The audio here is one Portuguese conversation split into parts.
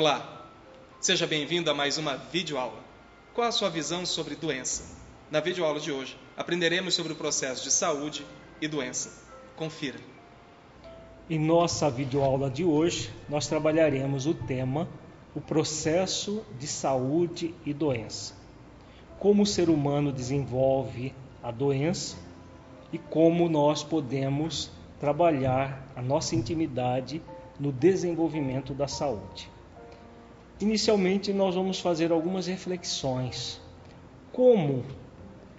Olá, seja bem-vindo a mais uma videoaula. Qual a sua visão sobre doença? Na videoaula de hoje, aprenderemos sobre o processo de saúde e doença. Confira. Em nossa videoaula de hoje, nós trabalharemos o tema o processo de saúde e doença. Como o ser humano desenvolve a doença e como nós podemos trabalhar a nossa intimidade no desenvolvimento da saúde. Inicialmente, nós vamos fazer algumas reflexões. Como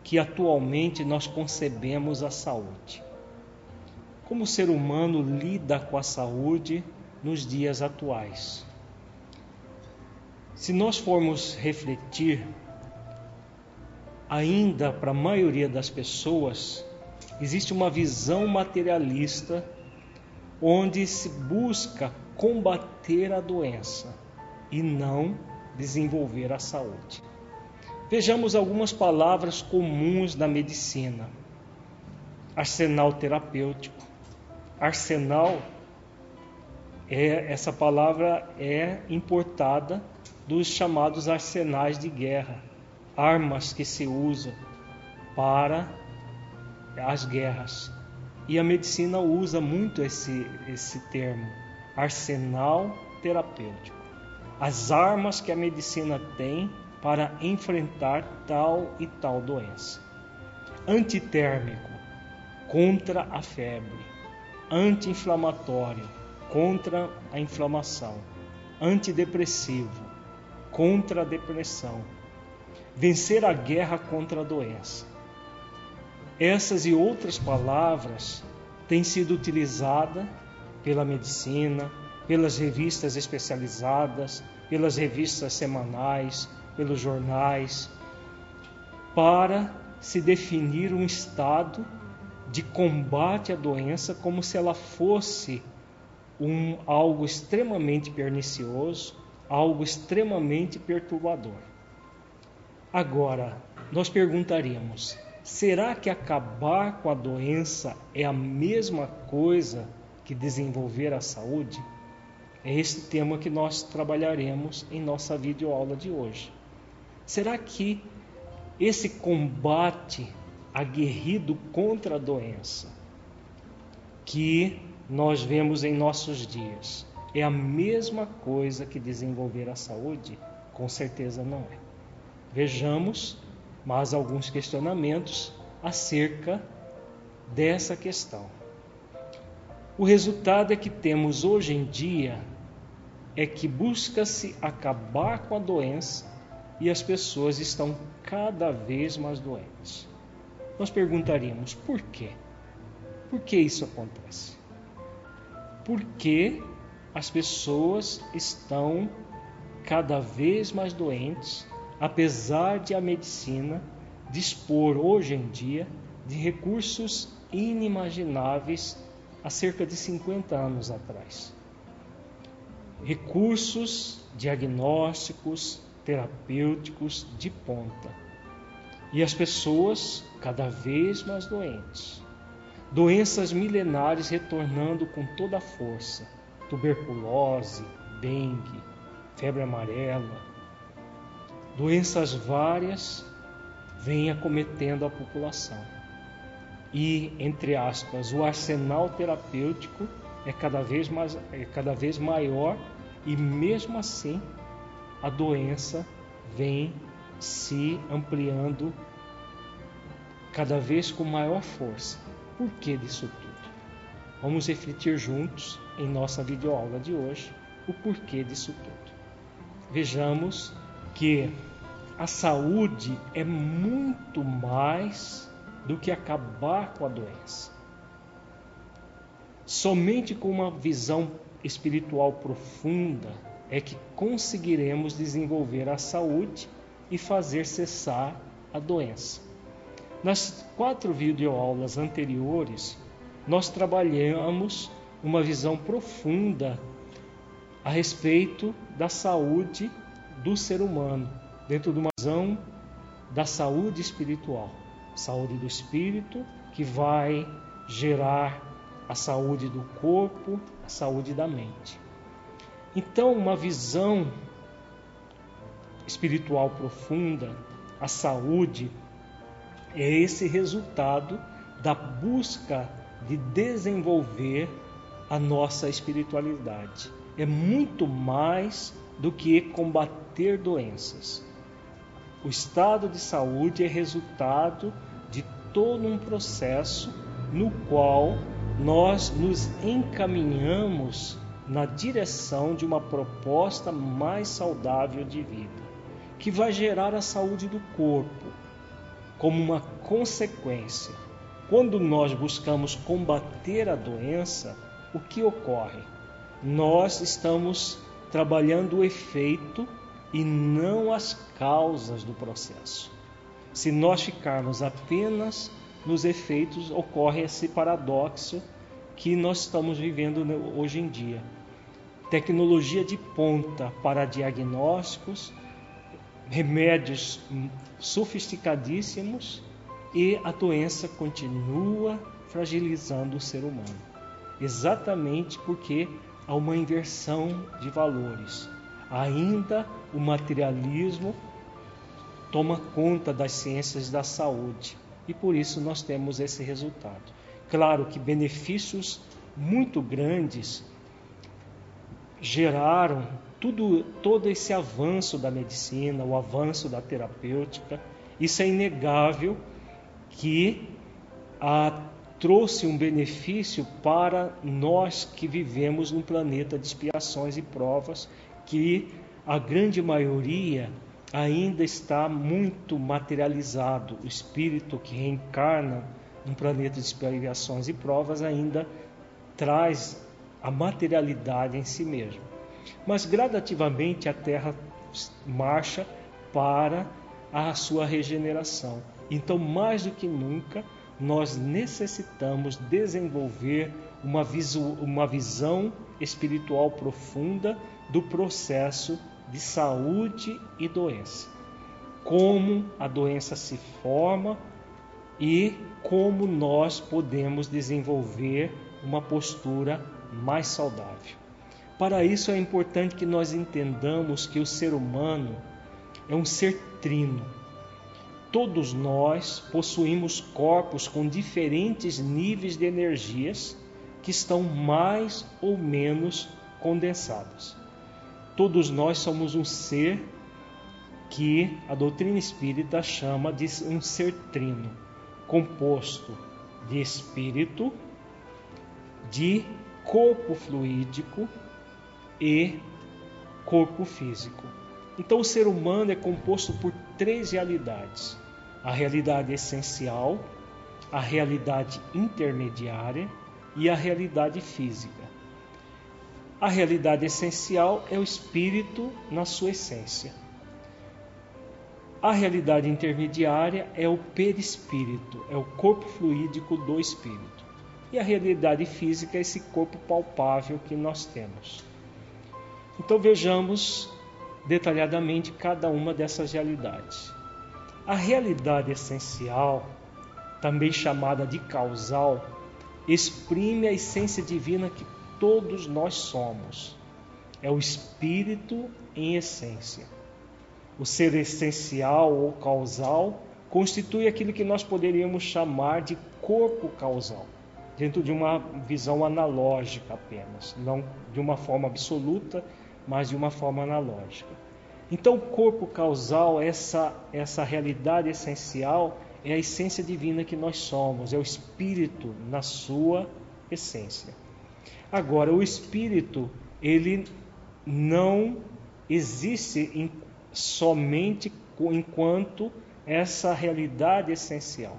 que atualmente nós concebemos a saúde? Como o ser humano lida com a saúde nos dias atuais? Se nós formos refletir, ainda para a maioria das pessoas, existe uma visão materialista onde se busca combater a doença e não desenvolver a saúde. Vejamos algumas palavras comuns da medicina: arsenal terapêutico. Arsenal é essa palavra é importada dos chamados arsenais de guerra, armas que se usam para as guerras. E a medicina usa muito esse, esse termo, arsenal terapêutico. As armas que a medicina tem para enfrentar tal e tal doença. Antitérmico, contra a febre. Anti-inflamatório, contra a inflamação. Antidepressivo, contra a depressão. Vencer a guerra contra a doença. Essas e outras palavras têm sido utilizadas pela medicina, pelas revistas especializadas, pelas revistas semanais, pelos jornais, para se definir um estado de combate à doença como se ela fosse um algo extremamente pernicioso, algo extremamente perturbador. Agora, nós perguntaríamos: será que acabar com a doença é a mesma coisa que desenvolver a saúde? É esse tema que nós trabalharemos em nossa videoaula de hoje. Será que esse combate aguerrido contra a doença que nós vemos em nossos dias é a mesma coisa que desenvolver a saúde? Com certeza não é. Vejamos mais alguns questionamentos acerca dessa questão. O resultado é que temos hoje em dia é que busca-se acabar com a doença e as pessoas estão cada vez mais doentes. Nós perguntaríamos por quê? Por que isso acontece? Por que as pessoas estão cada vez mais doentes, apesar de a medicina dispor hoje em dia de recursos inimagináveis há cerca de 50 anos atrás. Recursos diagnósticos, terapêuticos de ponta. E as pessoas cada vez mais doentes. Doenças milenares retornando com toda a força tuberculose, dengue, febre amarela, doenças várias vêm acometendo a população. E, entre aspas, o arsenal terapêutico é cada vez, mais, é cada vez maior e, mesmo assim, a doença vem se ampliando cada vez com maior força. Por que disso tudo? Vamos refletir juntos em nossa videoaula de hoje o porquê disso tudo. Vejamos que a saúde é muito mais do que acabar com a doença. Somente com uma visão espiritual profunda é que conseguiremos desenvolver a saúde e fazer cessar a doença. Nas quatro videoaulas anteriores, nós trabalhamos uma visão profunda a respeito da saúde do ser humano, dentro de uma visão da saúde espiritual, saúde do espírito que vai gerar a saúde do corpo, saúde da mente. Então, uma visão espiritual profunda, a saúde, é esse resultado da busca de desenvolver a nossa espiritualidade. É muito mais do que combater doenças. O estado de saúde é resultado de todo um processo no qual nós nos encaminhamos na direção de uma proposta mais saudável de vida, que vai gerar a saúde do corpo como uma consequência. Quando nós buscamos combater a doença, o que ocorre? Nós estamos trabalhando o efeito e não as causas do processo. Se nós ficarmos apenas nos efeitos, ocorre esse paradoxo que nós estamos vivendo hoje em dia. Tecnologia de ponta para diagnósticos, remédios sofisticadíssimos e a doença continua fragilizando o ser humano. Exatamente porque há uma inversão de valores. Ainda o materialismo toma conta das ciências da saúde e por isso nós temos esse resultado. Claro que benefícios muito grandes geraram tudo, todo esse avanço da medicina, o avanço da terapêutica. Isso é inegável que a, trouxe um benefício para nós que vivemos num planeta de expiações e provas, que a grande maioria ainda está muito materializado. O espírito que reencarna num planeta de expiações e provas ainda traz a materialidade em si mesmo. Mas gradativamente a Terra marcha para a sua regeneração. Então, mais do que nunca, nós necessitamos desenvolver uma, visão espiritual profunda do processo de saúde e doença. Como a doença se forma e como nós podemos desenvolver uma postura mais saudável. Para isso é importante que nós entendamos que o ser humano é um ser trino Todos nós possuímos corpos com diferentes níveis de energias que estão mais ou menos condensados. Todos nós somos um ser que a doutrina espírita chama de um ser trino, composto de espírito, de corpo fluídico e corpo físico. Então, o ser humano é composto por três realidades: a realidade essencial, a realidade intermediária e a realidade física. A realidade essencial é o espírito na sua essência. A realidade intermediária é o perispírito, é o corpo fluídico do espírito. E a realidade física é esse corpo palpável que nós temos. Então vejamos detalhadamente cada uma dessas realidades. A realidade essencial, também chamada de causal, exprime a essência divina que todos nós somos. É o espírito em essência. O ser essencial ou causal constitui aquilo que nós poderíamos chamar de corpo causal, dentro de uma visão analógica apenas, não de uma forma absoluta, mas de uma forma analógica. Então, o corpo causal, essa, essa realidade essencial, é a essência divina que nós somos, é o espírito na sua essência. Agora, o espírito, ele não existe em, somente enquanto essa realidade essencial.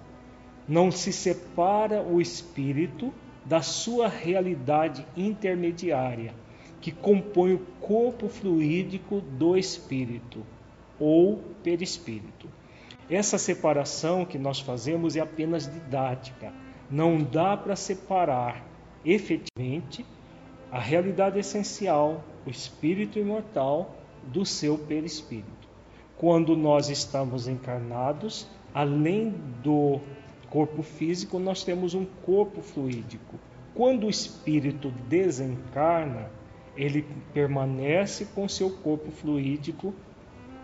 Não se separa o espírito da sua realidade intermediária que compõe o corpo fluídico do espírito ou perispírito. Essa separação que nós fazemos é apenas didática. Não dá para separar efetivamente a realidade essencial, o espírito imortal, do seu perispírito. Quando nós estamos encarnados, além do corpo físico, nós temos um corpo fluídico. Quando o espírito desencarna, ele permanece com seu corpo fluídico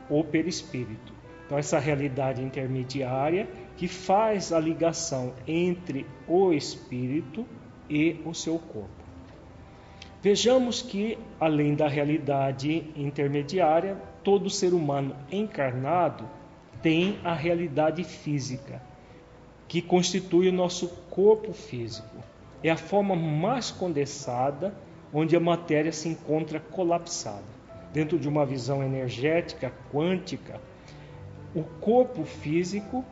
ou perispírito. Então, essa realidade intermediária que faz a ligação entre o espírito e o seu corpo. Vejamos que, além da realidade intermediária, todo ser humano encarnado tem a realidade física, que constitui o nosso corpo físico. É a forma mais condensada onde a matéria se encontra colapsada. Dentro de uma visão energética quântica, o corpo físico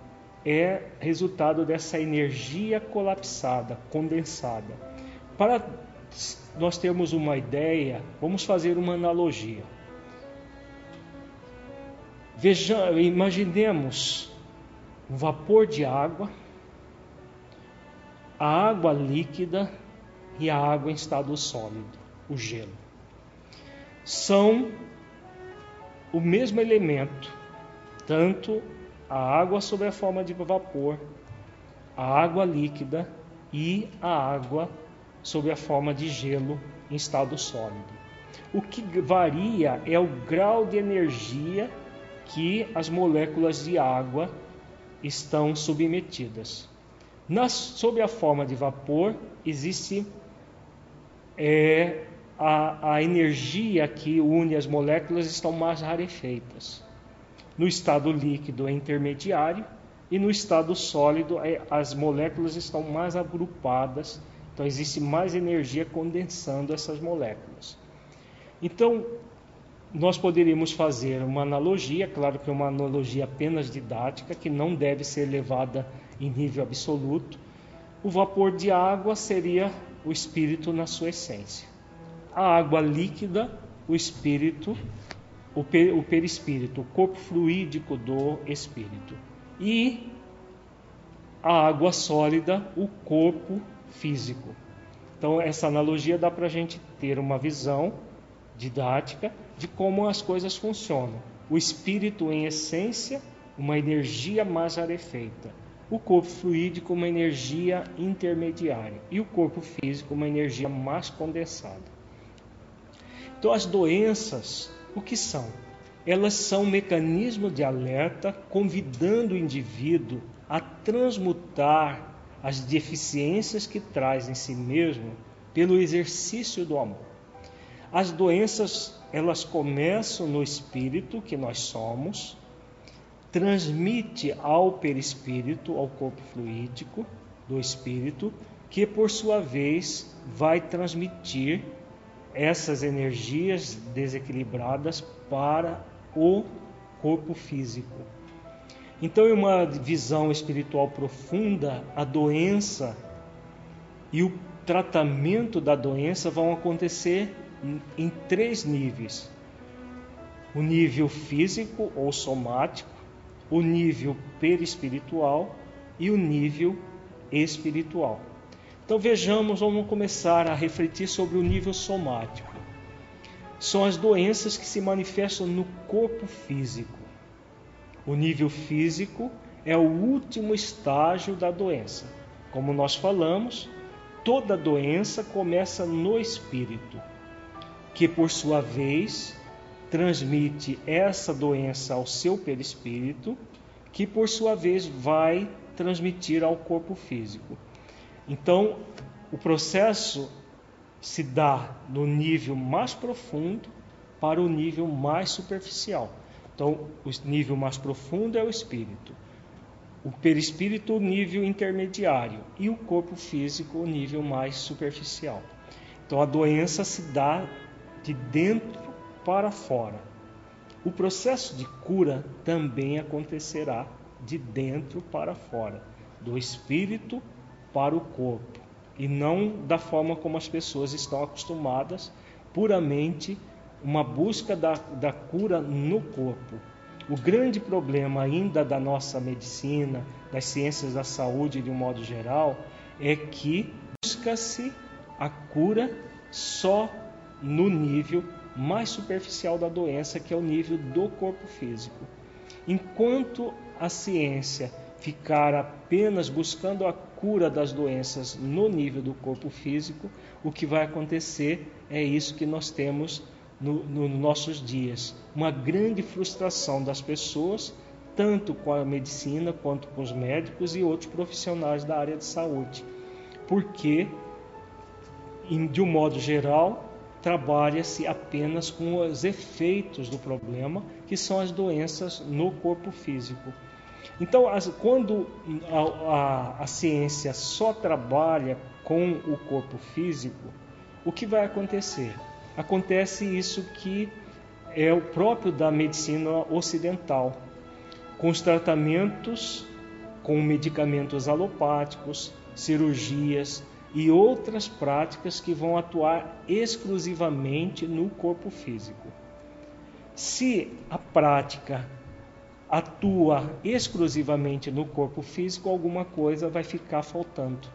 é resultado dessa energia colapsada, condensada. Para nós termos uma ideia, vamos fazer uma analogia. Veja, imaginemos um vapor de água, a água líquida e a água em estado sólido, o gelo. São o mesmo elemento, tanto a água sob a forma de vapor, a água líquida e a água sob a forma de gelo em estado sólido. O que varia é o grau de energia que as moléculas de água estão submetidas. Na, sob a forma de vapor, existe é, a, a energia que une as moléculas estão mais rarefeitas. No estado líquido é intermediário e no estado sólido é, as moléculas estão mais agrupadas, então existe mais energia condensando essas moléculas. Então, nós poderíamos fazer uma analogia, claro que é uma analogia apenas didática, que não deve ser levada em nível absoluto. O vapor de água seria o espírito na sua essência. A água líquida, o espírito, o, per, o perispírito, o corpo fluídico do espírito. E a água sólida, o corpo físico. Então, essa analogia dá para a gente ter uma visão didática de como as coisas funcionam. O espírito, em essência, uma energia mais rarefeita. O corpo fluídico, uma energia intermediária. E o corpo físico, uma energia mais condensada. Então, as doenças, o que são? Elas são um mecanismo de alerta convidando o indivíduo a transmutar as deficiências que traz em si mesmo pelo exercício do amor. As doenças, elas começam no espírito que nós somos, transmite ao perispírito, ao corpo fluídico do espírito, que por sua vez vai transmitir essas energias desequilibradas para o corpo físico. Então, em uma visão espiritual profunda, a doença e o tratamento da doença vão acontecer em três níveis: o nível físico ou somático, o nível perispiritual e o nível espiritual. Então vejamos, vamos começar a refletir sobre o nível somático. São as doenças que se manifestam no corpo físico. O nível físico é o último estágio da doença. Como nós falamos, toda doença começa no espírito que por sua vez transmite essa doença ao seu perispírito, que por sua vez vai transmitir ao corpo físico. Então, o processo se dá no nível mais profundo para o nível mais superficial. Então, o nível mais profundo é o espírito, o perispírito, o nível intermediário, e o corpo físico, o nível mais superficial. Então, a doença se dá de dentro para fora. O processo de cura também acontecerá de dentro para fora, do espírito para o corpo, e não da forma como as pessoas estão acostumadas, puramente uma busca da, da cura no corpo. O grande problema ainda da nossa medicina, das ciências da saúde de um modo geral, é que busca-se a cura só no nível mais superficial da doença, que é o nível do corpo físico. Enquanto a ciência ficar apenas buscando a cura das doenças no nível do corpo físico, o que vai acontecer é isso que nós temos nos no nossos dias. Uma grande frustração das pessoas, tanto com a medicina quanto com os médicos e outros profissionais da área de saúde. Porque, de um modo geral, trabalha-se apenas com os efeitos do problema, que são as doenças no corpo físico. Então, as, quando a, a, a ciência só trabalha com o corpo físico, o que vai acontecer? Acontece isso que é o próprio da medicina ocidental, com os tratamentos com medicamentos alopáticos, cirurgias e outras práticas que vão atuar exclusivamente no corpo físico. Se a prática atua exclusivamente no corpo físico, alguma coisa vai ficar faltando.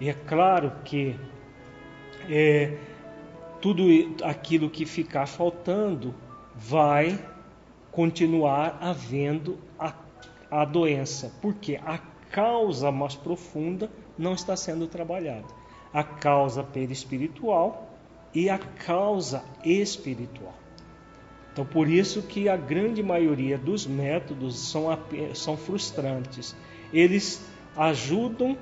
E é claro que é, tudo aquilo que ficar faltando vai continuar havendo a, a doença, porque a causa mais profunda não está sendo trabalhada. A causa perispiritual e a causa espiritual. Então, por isso que a grande maioria dos métodos são, são frustrantes. Eles ajudam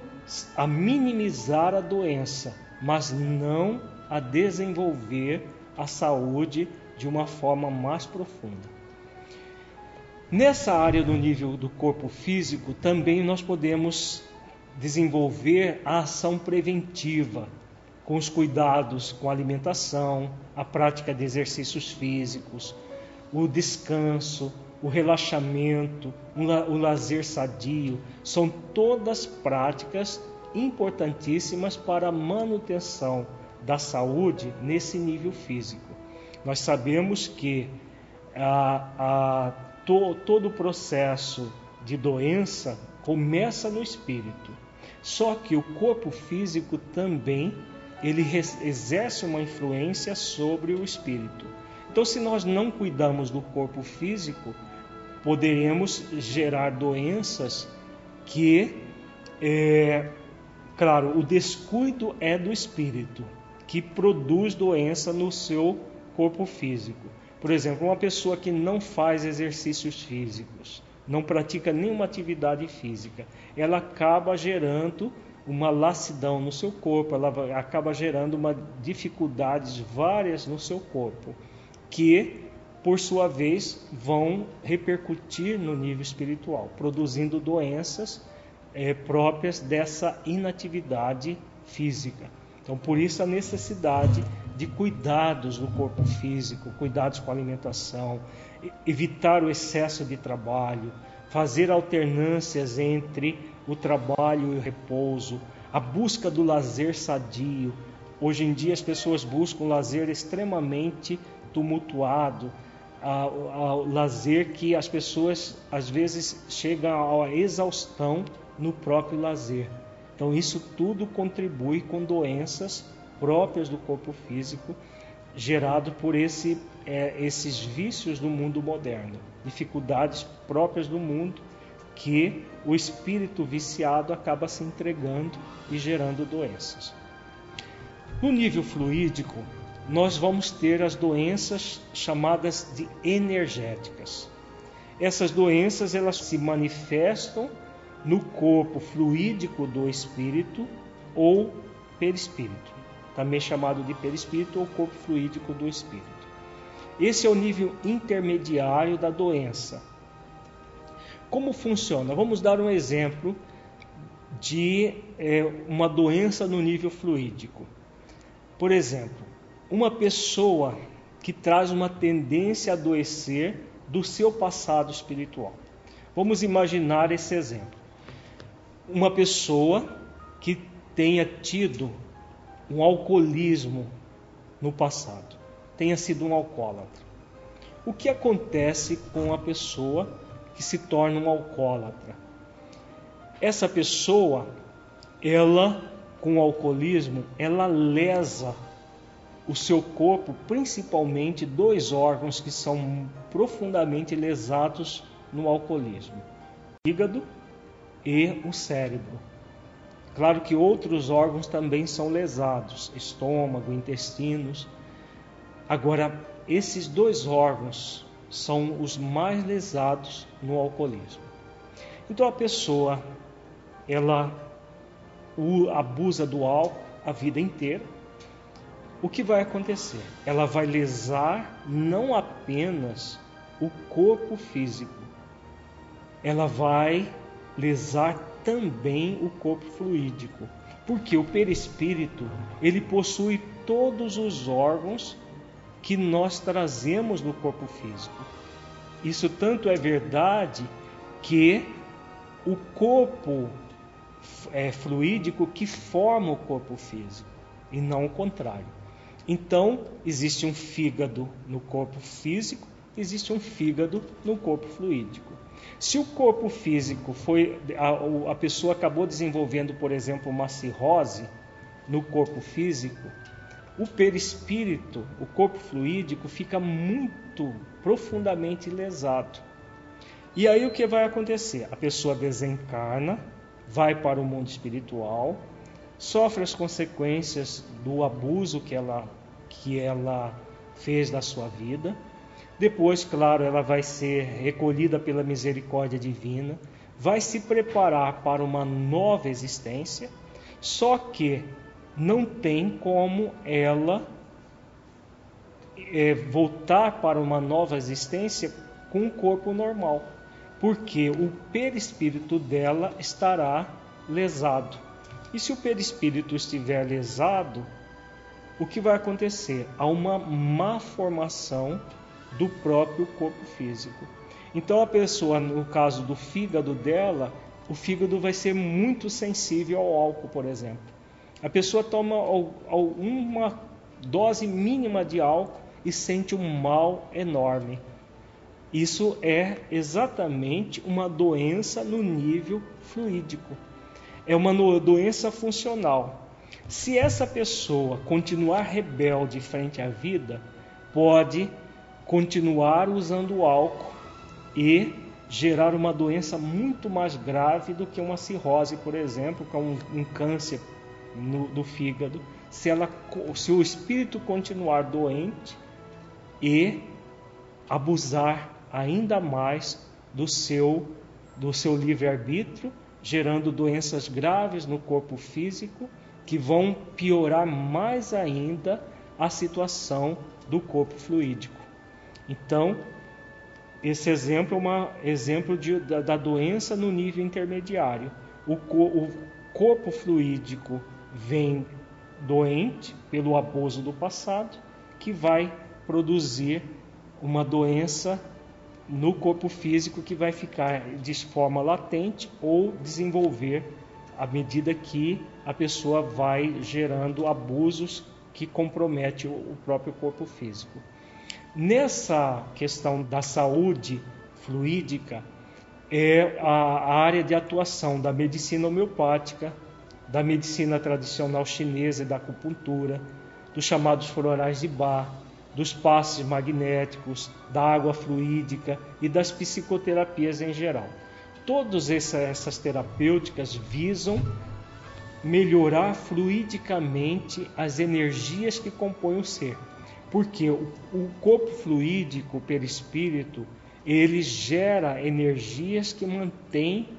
a minimizar a doença, mas não a desenvolver a saúde de uma forma mais profunda. Nessa área do nível do corpo físico, também nós podemos desenvolver a ação preventiva, com os cuidados com a alimentação, a prática de exercícios físicos, o descanso, o relaxamento, o lazer sadio, são todas práticas importantíssimas para a manutenção da saúde nesse nível físico. Nós sabemos que a, a, to, todo o processo de doença começa no espírito. Só que o corpo físico também ele exerce uma influência sobre o espírito. Então, se nós não cuidamos do corpo físico, poderemos gerar doenças que, é, claro, o descuido é do espírito, que produz doença no seu corpo físico. Por exemplo, uma pessoa que não faz exercícios físicos, não pratica nenhuma atividade física, ela acaba gerando uma lassidão no seu corpo, ela acaba gerando uma dificuldades várias no seu corpo, que por sua vez vão repercutir no nível espiritual, produzindo doenças é, próprias dessa inatividade física. Então, por isso a necessidade de cuidados no corpo físico, cuidados com a alimentação, evitar o excesso de trabalho, fazer alternâncias entre o trabalho e o repouso, a busca do lazer sadio. Hoje em dia as pessoas buscam lazer extremamente tumultuado, ao, lazer que as pessoas às vezes chegam à exaustão no próprio lazer. Então isso tudo contribui com doenças próprias do corpo físico gerado por esse, é, esses vícios do mundo moderno, dificuldades próprias do mundo que o espírito viciado acaba se entregando e gerando doenças. No nível fluídico, nós vamos ter as doenças chamadas de energéticas. Essas doenças elas se manifestam no corpo fluídico do espírito ou perispírito, também chamado de perispírito ou corpo fluídico do espírito. Esse é o nível intermediário da doença, como funciona? Vamos dar um exemplo de é, uma doença no nível fluídico. Por exemplo, uma pessoa que traz uma tendência a adoecer do seu passado espiritual. Vamos imaginar esse exemplo. Uma pessoa que tenha tido um alcoolismo no passado, tenha sido um alcoólatra. O que acontece com a pessoa que se torna um alcoólatra. Essa pessoa, ela com o alcoolismo, ela lesa o seu corpo, principalmente dois órgãos que são profundamente lesados no alcoolismo: o fígado e o cérebro. Claro que outros órgãos também são lesados, estômago, intestinos. Agora, esses dois órgãos são os mais lesados no alcoolismo. Então a pessoa ela abusa do álcool a vida inteira. O que vai acontecer? Ela vai lesar não apenas o corpo físico, ela vai lesar também o corpo fluídico, porque o perispírito ele possui todos os órgãos que nós trazemos no corpo físico. Isso tanto é verdade que o corpo é, fluídico que forma o corpo físico e não o contrário. Então, existe um fígado no corpo físico, existe um fígado no corpo fluídico. Se o corpo físico foi a, a pessoa acabou desenvolvendo, por exemplo, uma cirrose no corpo físico, o perispírito, o corpo fluídico, fica muito profundamente lesado. E aí o que vai acontecer? A pessoa desencarna, vai para o mundo espiritual, sofre as consequências do abuso que ela, que ela fez da sua vida. Depois, claro, ela vai ser recolhida pela misericórdia divina, vai se preparar para uma nova existência, só que não tem como ela é, voltar para uma nova existência com um corpo normal, porque o perispírito dela estará lesado. E se o perispírito estiver lesado, o que vai acontecer? Há uma má formação do próprio corpo físico. Então a pessoa, no caso do fígado dela, o fígado vai ser muito sensível ao álcool, por exemplo. A pessoa toma uma dose mínima de álcool e sente um mal enorme. Isso é exatamente uma doença no nível fluídico. É uma doença funcional. Se essa pessoa continuar rebelde frente à vida, pode continuar usando álcool e gerar uma doença muito mais grave do que uma cirrose, por exemplo, que é um, um câncer no, do fígado, se, ela, se o espírito continuar doente e abusar ainda mais do seu, do seu livre-arbítrio, gerando doenças graves no corpo físico que vão piorar mais ainda a situação do corpo fluídico. Então, esse exemplo é um exemplo de, da, da, doença no nível intermediário. O, o corpo fluídico vem doente pelo abuso do passado, que vai produzir uma doença no corpo físico que vai ficar de forma latente ou desenvolver à medida que a pessoa vai gerando abusos que comprometem o próprio corpo físico. Nessa questão da saúde fluídica, é a área de atuação da medicina homeopática, da medicina tradicional chinesa e da acupuntura, dos chamados florais de Bach, dos passes magnéticos, da água fluídica e das psicoterapias em geral. Todas essas terapêuticas visam melhorar fluidicamente as energias que compõem o ser, porque o, corpo fluídico, o perispírito, ele gera energias que mantêm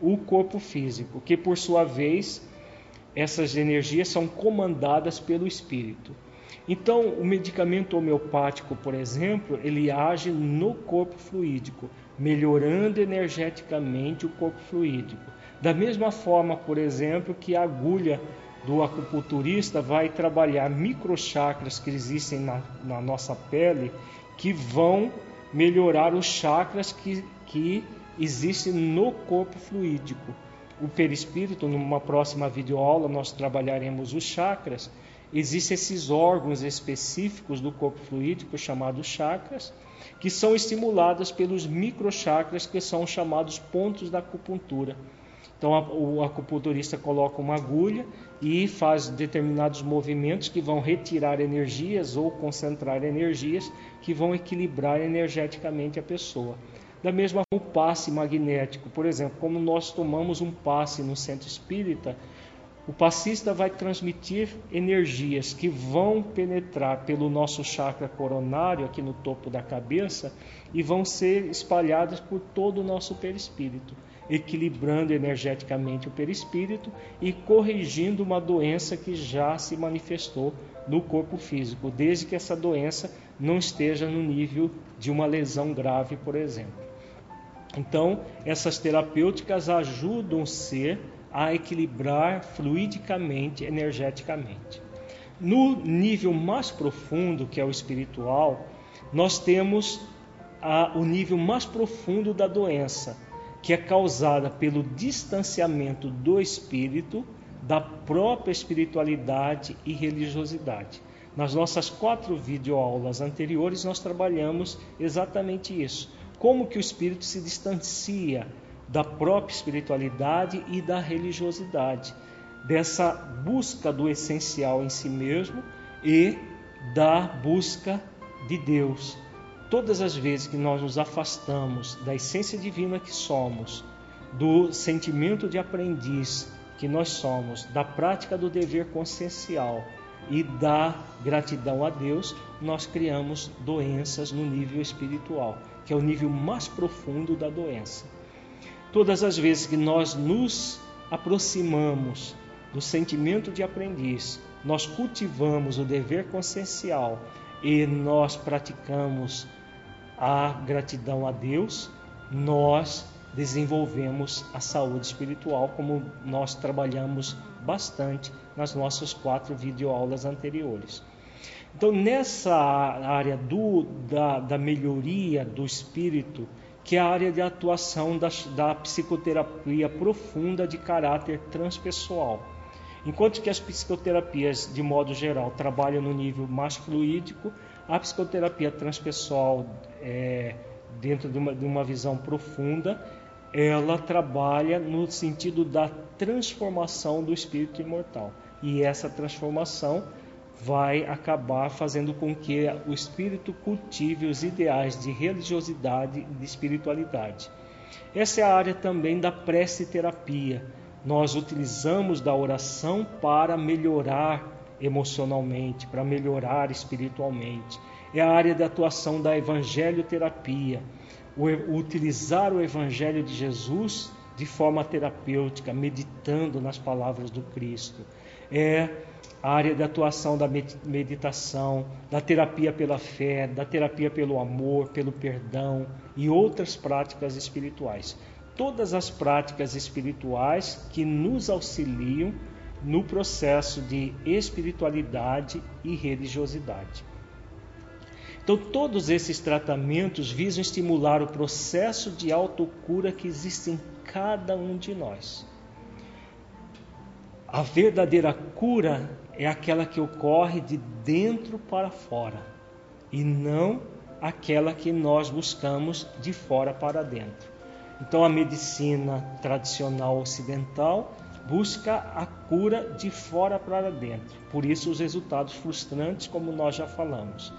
o corpo físico, que por sua vez essas energias são comandadas pelo espírito. Então, o medicamento homeopático, por exemplo, ele age no corpo fluídico, melhorando energeticamente o corpo fluídico. Da mesma forma, por exemplo, que a agulha do acupunturista vai trabalhar microchakras que existem na, na nossa pele, que vão melhorar os chakras que, que existe no corpo fluídico. O perispírito, numa próxima videoaula, nós trabalharemos os chakras. Existem esses órgãos específicos do corpo fluídico, chamados chakras, que são estimulados pelos microchakras, que são chamados pontos da acupuntura. Então, o acupunturista coloca uma agulha e faz determinados movimentos que vão retirar energias ou concentrar energias que vão equilibrar energeticamente a pessoa. Da mesma forma, o passe magnético, por exemplo, como nós tomamos um passe no centro espírita, o passista vai transmitir energias que vão penetrar pelo nosso chakra coronário, aqui no topo da cabeça, e vão ser espalhadas por todo o nosso perispírito, equilibrando energeticamente o perispírito e corrigindo uma doença que já se manifestou no corpo físico, desde que essa doença não esteja no nível de uma lesão grave, por exemplo. Então, essas terapêuticas ajudam o ser a equilibrar fluidicamente, energeticamente. No nível mais profundo, que é o espiritual, nós temos a, o nível mais profundo da doença, que é causada pelo distanciamento do espírito da própria espiritualidade e religiosidade. Nas nossas quatro videoaulas anteriores, nós trabalhamos exatamente isso. Como que o espírito se distancia da própria espiritualidade e da religiosidade, dessa busca do essencial em si mesmo e da busca de Deus. Todas as vezes que nós nos afastamos da essência divina que somos, do sentimento de aprendiz que nós somos, da prática do dever consciencial e da gratidão a Deus, nós criamos doenças no nível espiritual, que é o nível mais profundo da doença. Todas as vezes que nós nos aproximamos do sentimento de aprendiz, nós cultivamos o dever consciencial e nós praticamos a gratidão a Deus, nós desenvolvemos a saúde espiritual, como nós trabalhamos bastante nas nossas quatro videoaulas anteriores. Então, nessa área do, da, da melhoria do espírito, que é a área de atuação da, da psicoterapia profunda de caráter transpessoal. Enquanto que as psicoterapias, de modo geral, trabalham no nível mais fluídico, a psicoterapia transpessoal, é, dentro de uma, de uma visão profunda, ela trabalha no sentido da transformação do espírito imortal. E essa transformação vai acabar fazendo com que o espírito cultive os ideais de religiosidade e de espiritualidade. Essa é a área também da prece terapia. Nós utilizamos da oração para melhorar emocionalmente, para melhorar espiritualmente. É a área de atuação da evangelho terapia. O, utilizar o evangelho de Jesus de forma terapêutica, meditando nas palavras do Cristo. É área de atuação da meditação, da terapia pela fé, da terapia pelo amor, pelo perdão e outras práticas espirituais. Todas as práticas espirituais que nos auxiliam no processo de espiritualidade e religiosidade. Então, todos esses tratamentos visam estimular o processo de autocura que existe em cada um de nós. A verdadeira cura é aquela que ocorre de dentro para fora e não aquela que nós buscamos de fora para dentro. Então a medicina tradicional ocidental busca a cura de fora para dentro. Por isso os resultados frustrantes, como nós já falamos.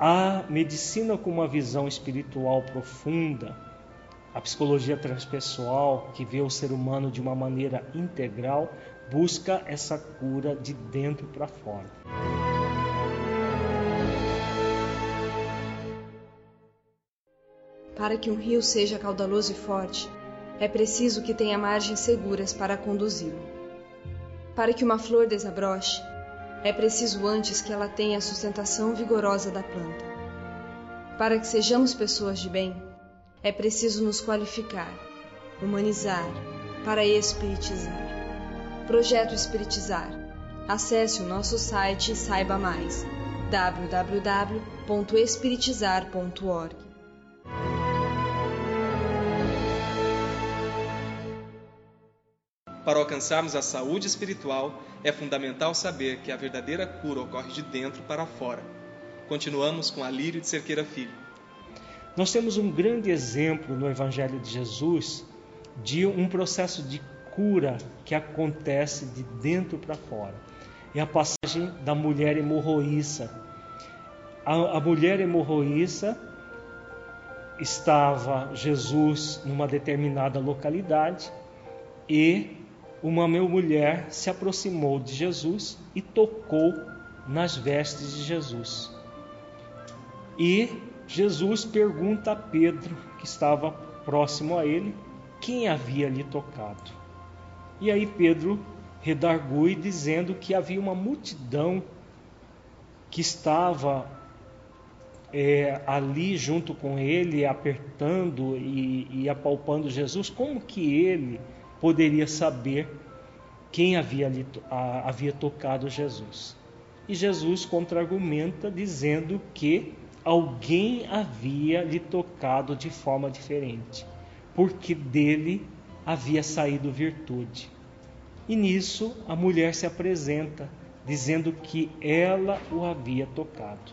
A medicina com uma visão espiritual profunda, a psicologia transpessoal, que vê o ser humano de uma maneira integral, busca essa cura de dentro para fora. Para que um rio seja caudaloso e forte, é preciso que tenha margens seguras para conduzi-lo. Para que uma flor desabroche, é preciso antes que ela tenha a sustentação vigorosa da planta. Para que sejamos pessoas de bem, é preciso nos qualificar, humanizar, para espiritizar. Projeto Espiritizar. Acesse o nosso site e saiba mais. www.espiritizar.org Para alcançarmos a saúde espiritual, é fundamental saber que a verdadeira cura ocorre de dentro para fora. Continuamos com a Lírio de Cerqueira Filho. Nós temos um grande exemplo no Evangelho de Jesus de um processo de cura que acontece de dentro para fora. É a passagem da mulher hemorroíça. A, a mulher hemorroíça estava Jesus numa determinada localidade e uma mulher se aproximou de Jesus e tocou nas vestes de Jesus. E Jesus pergunta a Pedro, que estava próximo a ele, quem havia lhe tocado. E aí Pedro redargui dizendo que havia uma multidão que estava é, ali junto com ele, apertando e, e apalpando Jesus, como que ele poderia saber quem havia, ali, a, havia tocado Jesus? E Jesus contra-argumenta dizendo que alguém havia lhe tocado de forma diferente, porque dele havia saído virtude. E nisso a mulher se apresenta, dizendo que ela o havia tocado.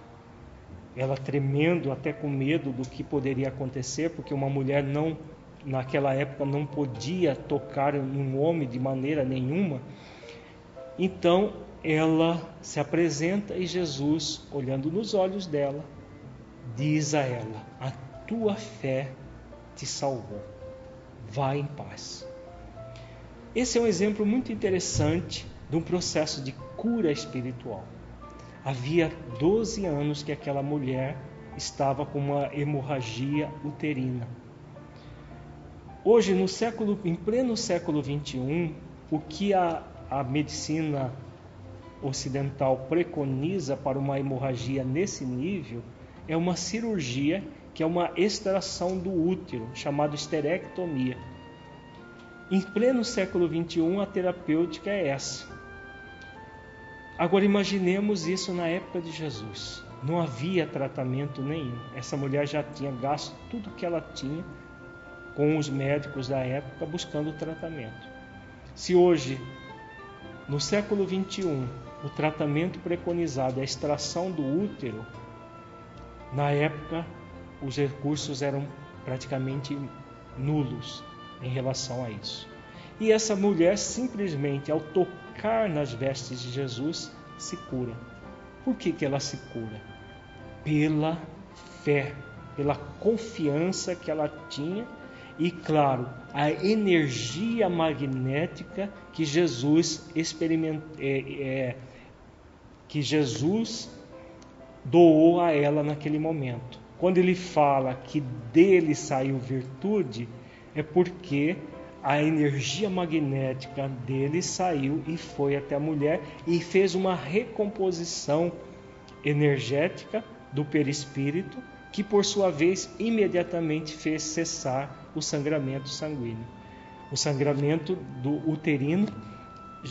Ela tremendo, até com medo do que poderia acontecer, porque uma mulher não naquela época não podia tocar um homem de maneira nenhuma. Então ela se apresenta e Jesus, olhando nos olhos dela, diz a ela: A tua fé te salvou. Vá em paz. Esse é um exemplo muito interessante de um processo de cura espiritual. Havia 12 anos que aquela mulher estava com uma hemorragia uterina. Hoje, no século, em pleno século 21, o que a, a medicina ocidental preconiza para uma hemorragia nesse nível é uma cirurgia que é uma extração do útero, chamada esterectomia. Em pleno século XXI, a terapêutica é essa. Agora imaginemos isso na época de Jesus. Não havia tratamento nenhum. Essa mulher já tinha gasto tudo que ela tinha com os médicos da época buscando tratamento. Se hoje, no século XXI, o tratamento preconizado é a extração do útero, na época os recursos eram praticamente nulos em relação a isso. E essa mulher simplesmente ao tocar nas vestes de Jesus se cura. Por que, que ela se cura? Pela fé, pela confiança que ela tinha e, claro, a energia magnética que Jesus experimenta, é, é, que Jesus doou a ela naquele momento. Quando ele fala que dele saiu virtude, é porque a energia magnética dele saiu e foi até a mulher e fez uma recomposição energética do perispírito, que por sua vez imediatamente fez cessar o sangramento sanguíneo. O sangramento do uterino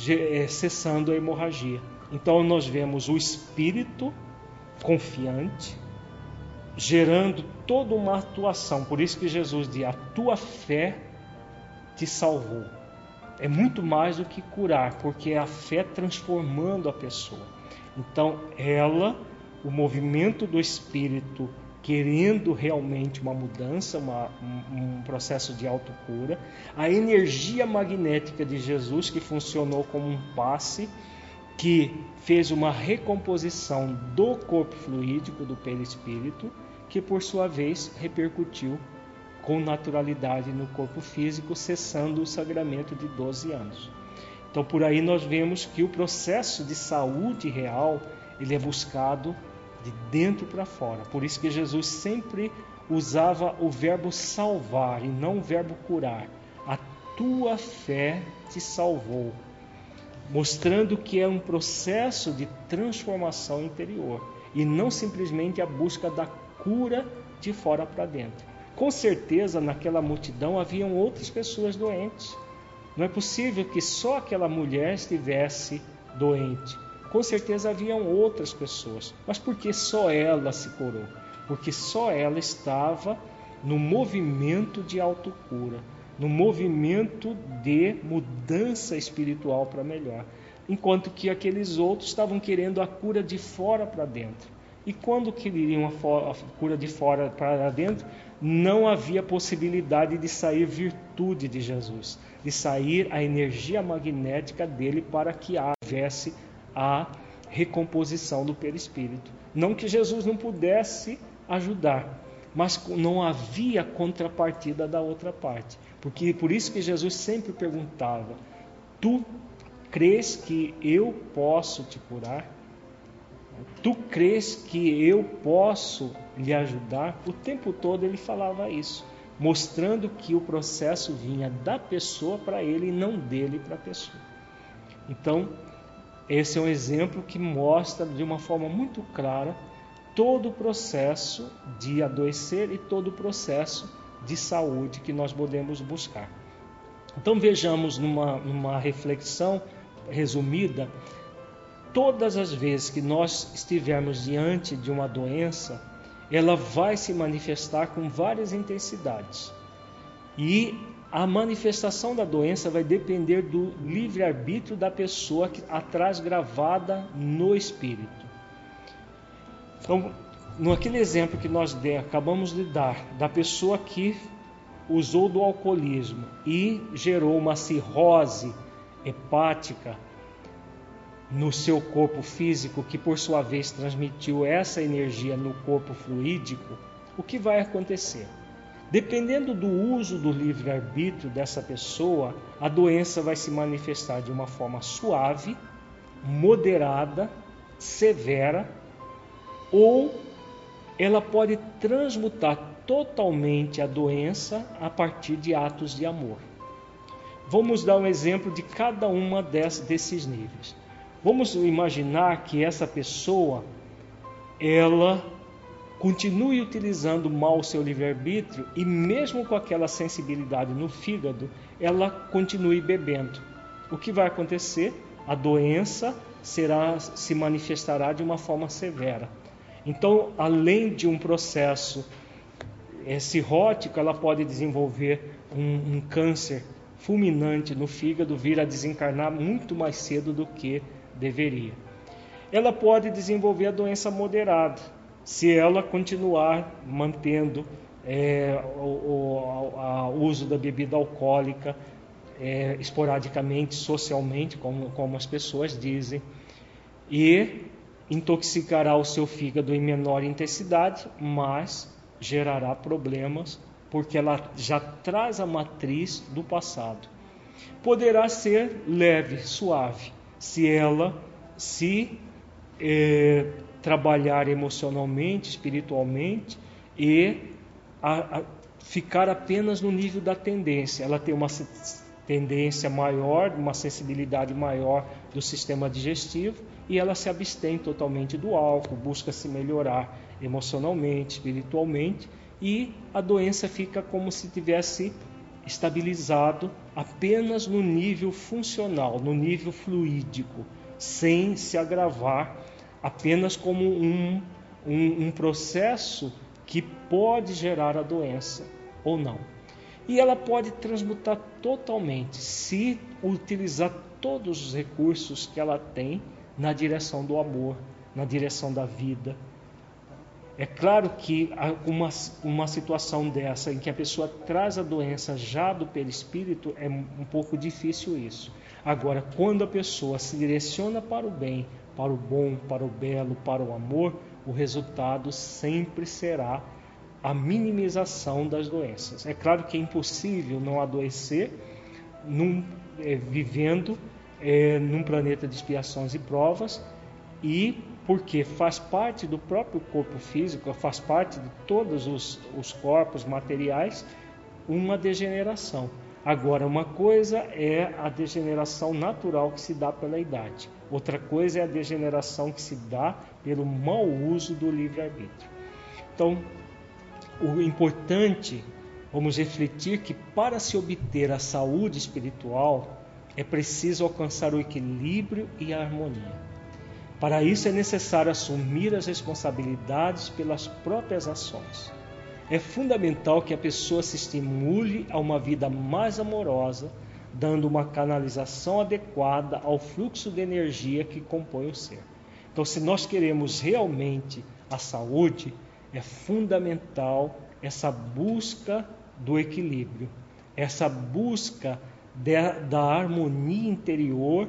é, cessando a hemorragia. Então nós vemos o espírito confiante, gerando toda uma atuação. Por isso que Jesus diz: a tua fé te salvou. É muito mais do que curar, porque é a fé transformando a pessoa. Então, ela, o movimento do Espírito querendo realmente uma mudança, uma, um, um processo de autocura, a energia magnética de Jesus que funcionou como um passe que fez uma recomposição do corpo fluídico do perispírito, que por sua vez repercutiu com naturalidade no corpo físico, cessando o sagramento de 12 anos. Então por aí nós vemos que o processo de saúde real, ele é buscado de dentro para fora. Por isso que Jesus sempre usava o verbo salvar e não o verbo curar. A tua fé te salvou mostrando que é um processo de transformação interior e não simplesmente a busca da cura de fora para dentro. Com certeza, naquela multidão haviam outras pessoas doentes. Não é possível que só aquela mulher estivesse doente. Com certeza haviam outras pessoas. Mas por que só ela se curou? Porque só ela estava no movimento de autocura, no movimento de mudança espiritual para melhor, enquanto que aqueles outros estavam querendo a cura de fora para dentro. E quando queriam a, cura de fora para dentro, não havia possibilidade de sair virtude de Jesus, de sair a energia magnética dele para que houvesse a recomposição do perispírito. Não que Jesus não pudesse ajudar, mas não havia contrapartida da outra parte. Porque por isso que Jesus sempre perguntava: Tu crês que eu posso te curar? Tu crês que eu posso lhe ajudar? O tempo todo ele falava isso, mostrando que o processo vinha da pessoa para ele e não dele para a pessoa. Então, esse é um exemplo que mostra de uma forma muito clara todo o processo de adoecer e todo o processo de saúde que nós podemos buscar. Então vejamos numa, numa reflexão resumida, todas as vezes que nós estivermos diante de uma doença, ela vai se manifestar com várias intensidades. E a manifestação da doença vai depender do livre-arbítrio da pessoa que atrás gravada no espírito. Então, no aquele exemplo que nós acabamos de dar, da pessoa que usou do alcoolismo e gerou uma cirrose hepática no seu corpo físico, que por sua vez transmitiu essa energia no corpo fluídico, o que vai acontecer? Dependendo do uso do livre-arbítrio dessa pessoa, a doença vai se manifestar de uma forma suave, moderada, severa, ou ela pode transmutar totalmente a doença a partir de atos de amor. Vamos dar um exemplo de cada uma desses níveis. Vamos imaginar que essa pessoa ela continue utilizando mal o seu livre-arbítrio e, mesmo com aquela sensibilidade no fígado, ela continue bebendo. O que vai acontecer? A doença será, se manifestará de uma forma severa. Então, além de um processo é, cirrótico, ela pode desenvolver um, um câncer fulminante no fígado, vir a desencarnar muito mais cedo do que deveria. Ela pode desenvolver a doença moderada, se ela continuar mantendo é, o, o uso da bebida alcoólica é, esporadicamente, socialmente, como, como as pessoas dizem, e intoxicará o seu fígado em menor intensidade, mas gerará problemas porque ela já traz a matriz do passado. Poderá ser leve, suave, se ela se é, trabalhar emocionalmente, espiritualmente e a, a ficar apenas no nível da tendência. Ela tem uma tendência maior, uma sensibilidade maior do sistema digestivo e ela se abstém totalmente do álcool, busca se melhorar emocionalmente, espiritualmente e a doença fica como se tivesse estabilizado apenas no nível funcional, no nível fluídico, sem se agravar apenas como um, um, um processo que pode gerar a doença ou não. E ela pode transmutar totalmente se utilizar todos os recursos que ela tem na direção do amor, na direção da vida. É claro que uma, uma situação dessa, em que a pessoa traz a doença já do perispírito, é um pouco difícil isso. Agora, quando a pessoa se direciona para o bem, para o bom, para o belo, para o amor, o resultado sempre será a minimização das doenças. É claro que é impossível não adoecer num, é, vivendo é, num planeta de expiações e provas e porque faz parte do próprio corpo físico, faz parte de todos os, os corpos materiais, uma degeneração. Agora, uma coisa é a degeneração natural que se dá pela idade, outra coisa é a degeneração que se dá pelo mau uso do livre-arbítrio. Então, o importante, vamos refletir que para se obter a saúde espiritual, é preciso alcançar o equilíbrio e a harmonia. Para isso é necessário assumir as responsabilidades pelas próprias ações é fundamental que a pessoa se estimule a uma vida mais amorosa, dando uma canalização adequada ao fluxo de energia que compõe o ser. Então, se nós queremos realmente a saúde, é fundamental essa busca do equilíbrio, essa busca de, da harmonia interior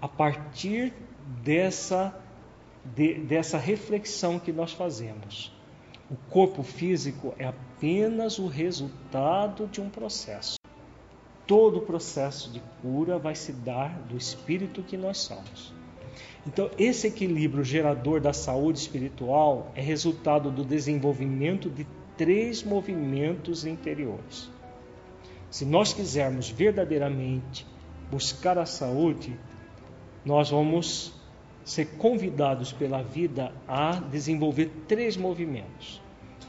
a partir dessa, de, dessa reflexão que nós fazemos. O corpo físico é apenas o resultado de um processo. todo o processo de cura vai se dar do espírito que nós somos. Então, esse equilíbrio gerador da saúde espiritual é resultado do desenvolvimento de três movimentos interiores. Se nós quisermos verdadeiramente buscar a saúde, nós vamos ser convidados pela vida a desenvolver três movimentos.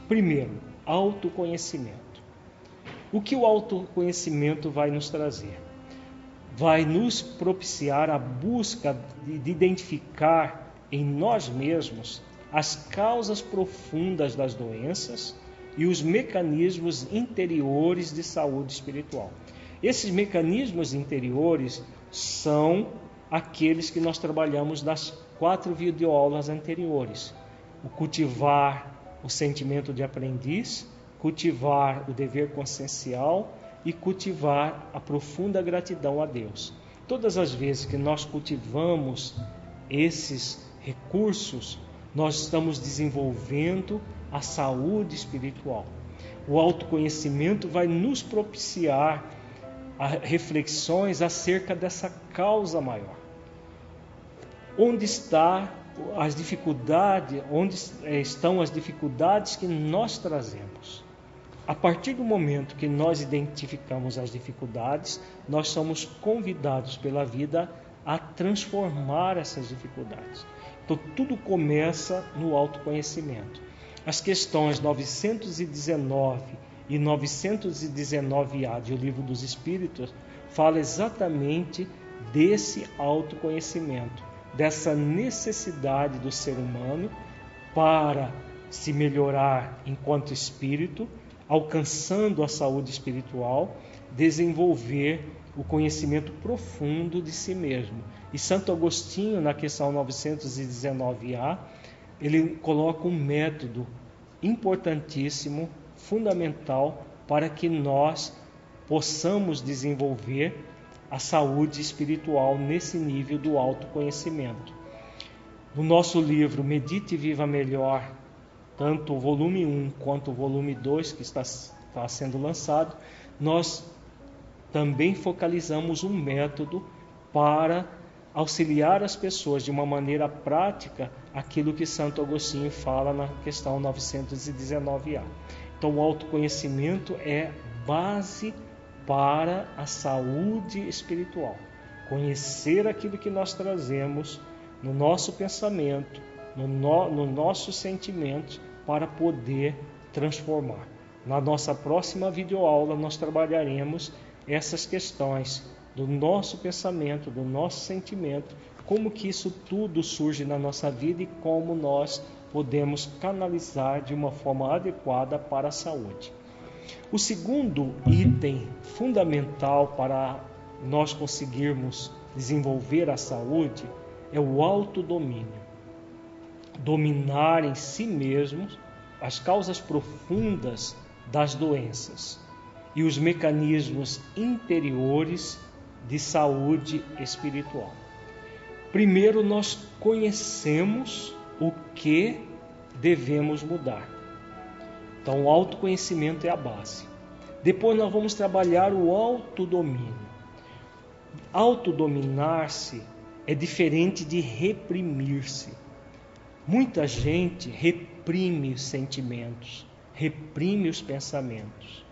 Primeiro, autoconhecimento. O que o autoconhecimento vai nos trazer? Vai nos propiciar a busca de identificar em nós mesmos as causas profundas das doenças e os mecanismos interiores de saúde espiritual. Esses mecanismos interiores são aqueles que nós trabalhamos nas quatro videoaulas anteriores: o cultivar o sentimento de aprendiz, cultivar o dever consciencial e cultivar a profunda gratidão a Deus. Todas as vezes que nós cultivamos esses recursos, nós estamos desenvolvendo a saúde espiritual. O autoconhecimento vai nos propiciar reflexões acerca dessa causa maior. Onde está as dificuldades, onde estão as dificuldades que nós trazemos? A partir do momento que nós identificamos as dificuldades, nós somos convidados pela vida a transformar essas dificuldades. Então, tudo começa no autoconhecimento. As questões 919 e 919A de O Livro dos Espíritos fala exatamente desse autoconhecimento, dessa necessidade do ser humano para se melhorar enquanto espírito alcançando a saúde espiritual, desenvolver o conhecimento profundo de si mesmo. E Santo Agostinho, na questão 919A, ele coloca um método importantíssimo, fundamental, para que nós possamos desenvolver a saúde espiritual nesse nível do autoconhecimento. No nosso livro Medite e Viva Melhor, tanto o volume 1 quanto o volume 2 que está, está sendo lançado, nós também focalizamos um método para auxiliar as pessoas de uma maneira prática aquilo que Santo Agostinho fala na questão 919A. Então, o autoconhecimento é base para a saúde espiritual. Conhecer aquilo que nós trazemos no nosso pensamento, no, no, no nosso sentimento, para poder transformar. Na nossa próxima videoaula nós trabalharemos essas questões do nosso pensamento, do nosso sentimento, como que isso tudo surge na nossa vida e como nós podemos canalizar de uma forma adequada para a saúde. O segundo item fundamental para nós conseguirmos desenvolver a saúde é o autodomínio dominar em si mesmos as causas profundas das doenças e os mecanismos interiores de saúde espiritual. Primeiro, nós conhecemos o que devemos mudar. Então, o autoconhecimento é a base. Depois, nós vamos trabalhar o autodomínio. Autodominar-se é diferente de reprimir-se. Muita gente reprime os sentimentos, reprime os pensamentos.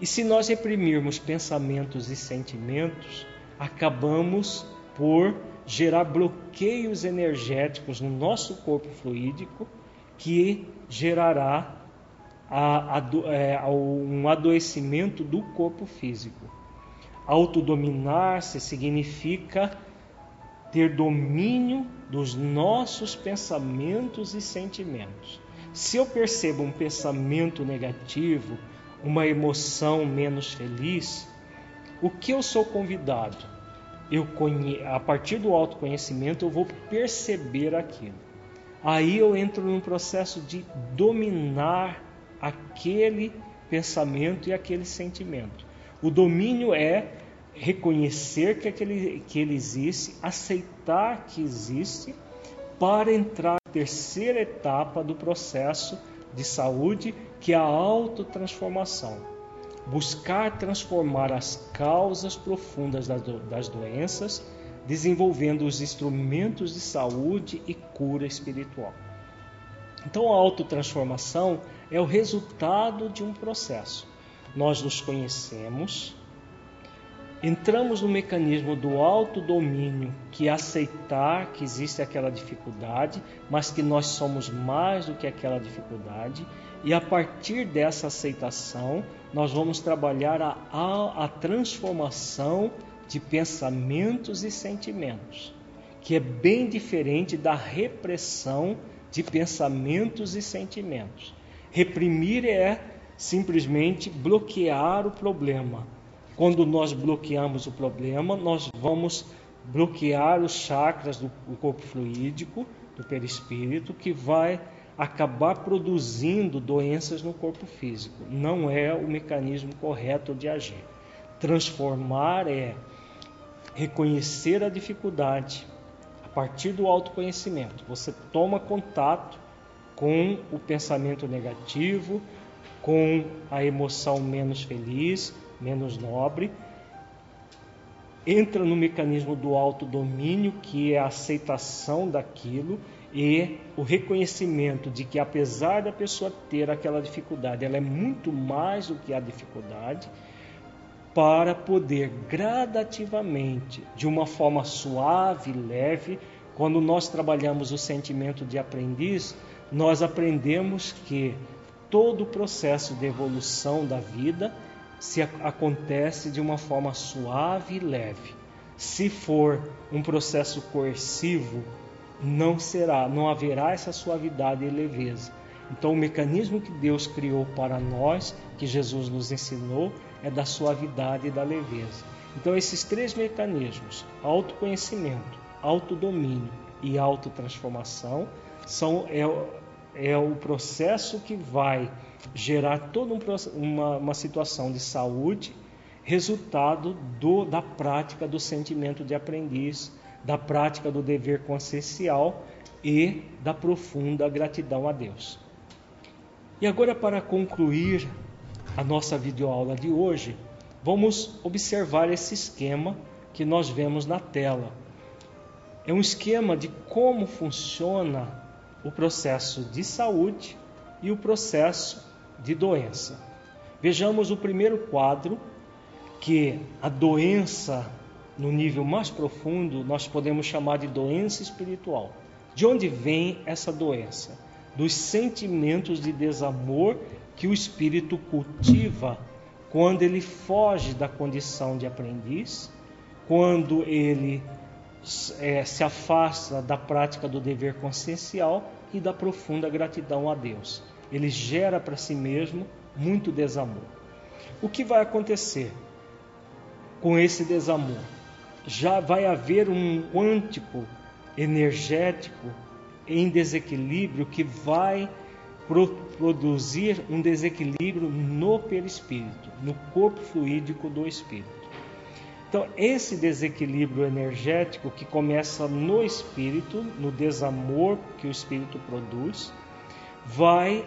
E se nós reprimirmos pensamentos e sentimentos, acabamos por gerar bloqueios energéticos no nosso corpo fluídico, que gerará a, a, é, um adoecimento do corpo físico. Autodominar-se significa ter domínio dos nossos pensamentos e sentimentos. Se eu percebo um pensamento negativo, uma emoção menos feliz, o que eu sou convidado? Eu conhe... A partir do autoconhecimento, eu vou perceber aquilo. Aí eu entro num processo de dominar aquele pensamento e aquele sentimento. O domínio é reconhecer que, aquele, que ele existe, aceitar que existe, para entrar na terceira etapa do processo de saúde, que é a autotransformação. Buscar transformar as causas profundas das doenças, desenvolvendo os instrumentos de saúde e cura espiritual. Então, a autotransformação é o resultado de um processo. Nós nos conhecemos, entramos no mecanismo do autodomínio, que é aceitar que existe aquela dificuldade, mas que nós somos mais do que aquela dificuldade, e a partir dessa aceitação, nós vamos trabalhar a, a, a transformação de pensamentos e sentimentos, que é bem diferente da repressão de pensamentos e sentimentos. Reprimir é simplesmente bloquear o problema. Quando nós bloqueamos o problema, nós vamos bloquear os chakras do corpo fluídico, do perispírito, que vai acabar produzindo doenças no corpo físico. Não é o mecanismo correto de agir. Transformar é reconhecer a dificuldade a partir do autoconhecimento. Você toma contato com o pensamento negativo, com a emoção menos feliz, menos nobre, entra no mecanismo do autodomínio, que é a aceitação daquilo e o reconhecimento de que apesar da pessoa ter aquela dificuldade, ela é muito mais do que a dificuldade, para poder gradativamente, de uma forma suave, leve, quando nós trabalhamos o sentimento de aprendiz, nós aprendemos que todo o processo de evolução da vida se acontece de uma forma suave e leve. Se for um processo coercivo, não será, não haverá essa suavidade e leveza. Então, o mecanismo que Deus criou para nós, que Jesus nos ensinou, é da suavidade e da leveza. Então, esses três mecanismos, autoconhecimento, autodomínio e autotransformação, são, é, é o processo que vai gerar toda um, uma, uma situação de saúde, resultado do, da prática do sentimento de aprendiz, da prática do dever consciencial e da profunda gratidão a Deus. E agora, para concluir a nossa videoaula de hoje, vamos observar esse esquema que nós vemos na tela. É um esquema de como funciona o processo de saúde e o processo de doença. Vejamos o primeiro quadro, que a doença no nível mais profundo nós podemos chamar de doença espiritual. De onde vem essa doença? Dos sentimentos de desamor que o espírito cultiva quando ele foge da condição de aprendiz, quando ele é, se afasta da prática do dever consciencial e da profunda gratidão a Deus. Ele gera para si mesmo muito desamor. O que vai acontecer com esse desamor? Já vai haver um quântico energético em desequilíbrio que vai pro produzir um desequilíbrio no perispírito, no corpo fluídico do espírito. Então, esse desequilíbrio energético que começa no espírito, no desamor que o espírito produz, vai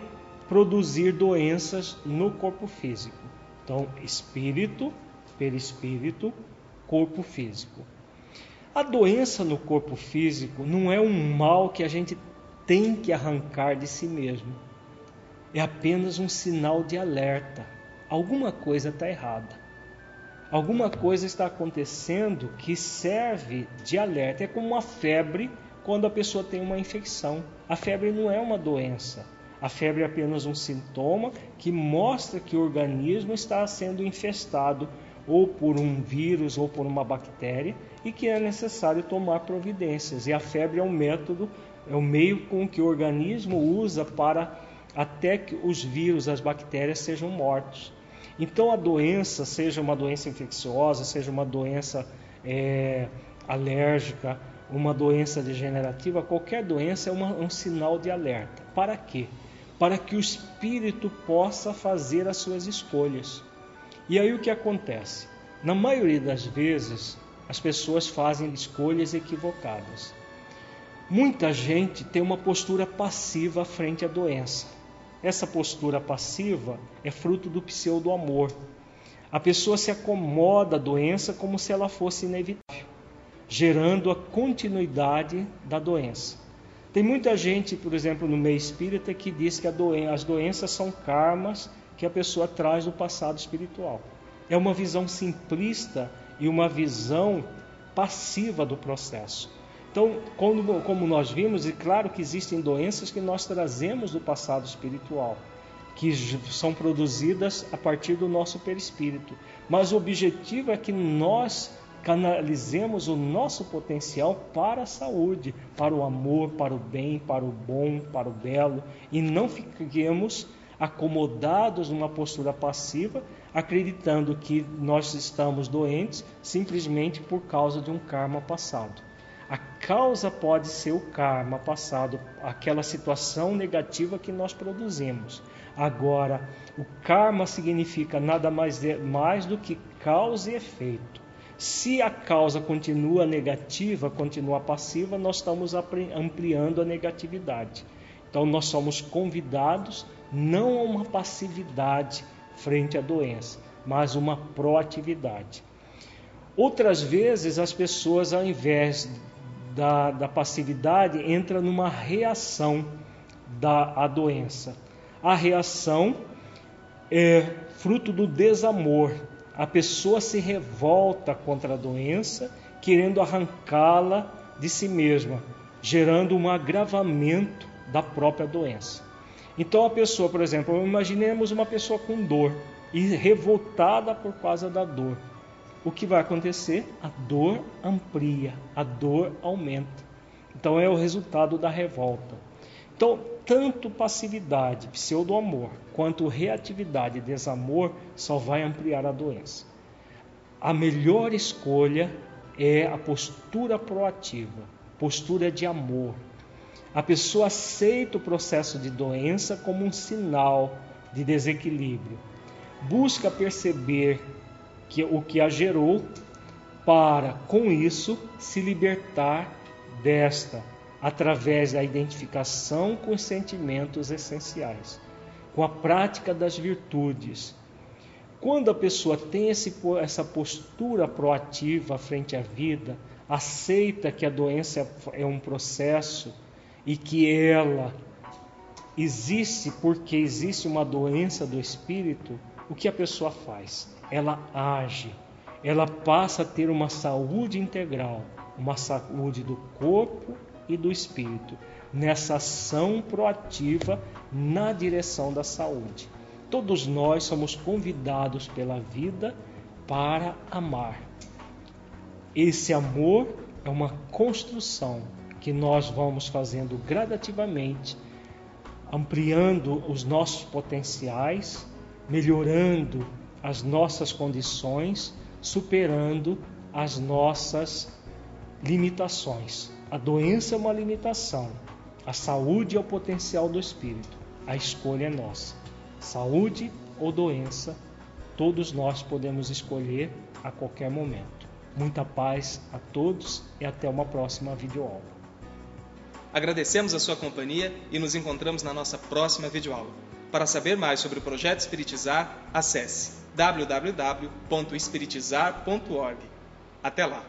produzir doenças no corpo físico. Então, espírito, perispírito, corpo físico. A doença no corpo físico não é um mal que a gente tem que arrancar de si mesmo. É apenas um sinal de alerta. Alguma coisa está errada. Alguma coisa está acontecendo que serve de alerta. É como uma febre quando a pessoa tem uma infecção. A febre não é uma doença. A febre é apenas um sintoma que mostra que o organismo está sendo infestado ou por um vírus ou por uma bactéria e que é necessário tomar providências. E a febre é um método, é o meio com que o organismo usa para até que os vírus, as bactérias sejam mortos. Então a doença, seja uma doença infecciosa, seja uma doença é, alérgica, uma doença degenerativa, qualquer doença é uma, um sinal de alerta. Para quê? Para que o espírito possa fazer as suas escolhas. E aí o que acontece? Na maioria das vezes, as pessoas fazem escolhas equivocadas. Muita gente tem uma postura passiva frente à doença. Essa postura passiva é fruto do pseudo-amor. A pessoa se acomoda à doença como se ela fosse inevitável, gerando a continuidade da doença. Tem muita gente, por exemplo, no meio espírita, que diz que doen as doenças são karmas que a pessoa traz do passado espiritual. É uma visão simplista e uma visão passiva do processo. Então, como, como nós vimos, e claro que existem doenças que nós trazemos do passado espiritual, que são produzidas a partir do nosso perispírito. Mas o objetivo é que nós canalizemos o nosso potencial para a saúde, para o amor, para o bem, para o bom, para o belo, e não fiquemos acomodados numa postura passiva, acreditando que nós estamos doentes simplesmente por causa de um karma passado. A causa pode ser o karma passado, aquela situação negativa que nós produzimos. Agora, o karma significa nada mais, mais do que causa e efeito. Se a causa continua negativa, continua passiva, nós estamos ampliando a negatividade. Então, nós somos convidados não a uma passividade frente à doença, mas uma proatividade. Outras vezes, as pessoas, ao invés da, da passividade, entram numa reação da a doença. A reação é fruto do desamor, a pessoa se revolta contra a doença, querendo arrancá-la de si mesma, gerando um agravamento da própria doença. Então a pessoa, por exemplo, imaginemos uma pessoa com dor e revoltada por causa da dor. O que vai acontecer? A dor amplia, a dor aumenta. Então é o resultado da revolta. Então, tanto passividade, pseudo-amor, quanto reatividade desamor só vai ampliar a doença. A melhor escolha é a postura proativa, postura de amor. A pessoa aceita o processo de doença como um sinal de desequilíbrio. Busca perceber que o que a gerou para, com isso, se libertar desta através da identificação com os sentimentos essenciais, com a prática das virtudes. Quando a pessoa tem esse, essa postura proativa frente à vida, aceita que a doença é um processo e que ela existe porque existe uma doença do espírito, o que a pessoa faz? Ela age, ela passa a ter uma saúde integral, uma saúde do corpo e do espírito, nessa ação proativa na direção da saúde. Todos nós somos convidados pela vida para amar. Esse amor é uma construção que nós vamos fazendo gradativamente, ampliando os nossos potenciais, melhorando as nossas condições, superando as nossas limitações. A doença é uma limitação, a saúde é o potencial do espírito. A escolha é nossa. Saúde ou doença, todos nós podemos escolher a qualquer momento. Muita paz a todos e até uma próxima videoaula. Agradecemos a sua companhia e nos encontramos na nossa próxima videoaula. Para saber mais sobre o projeto Espiritizar, acesse www.espiritizar.org. Até lá!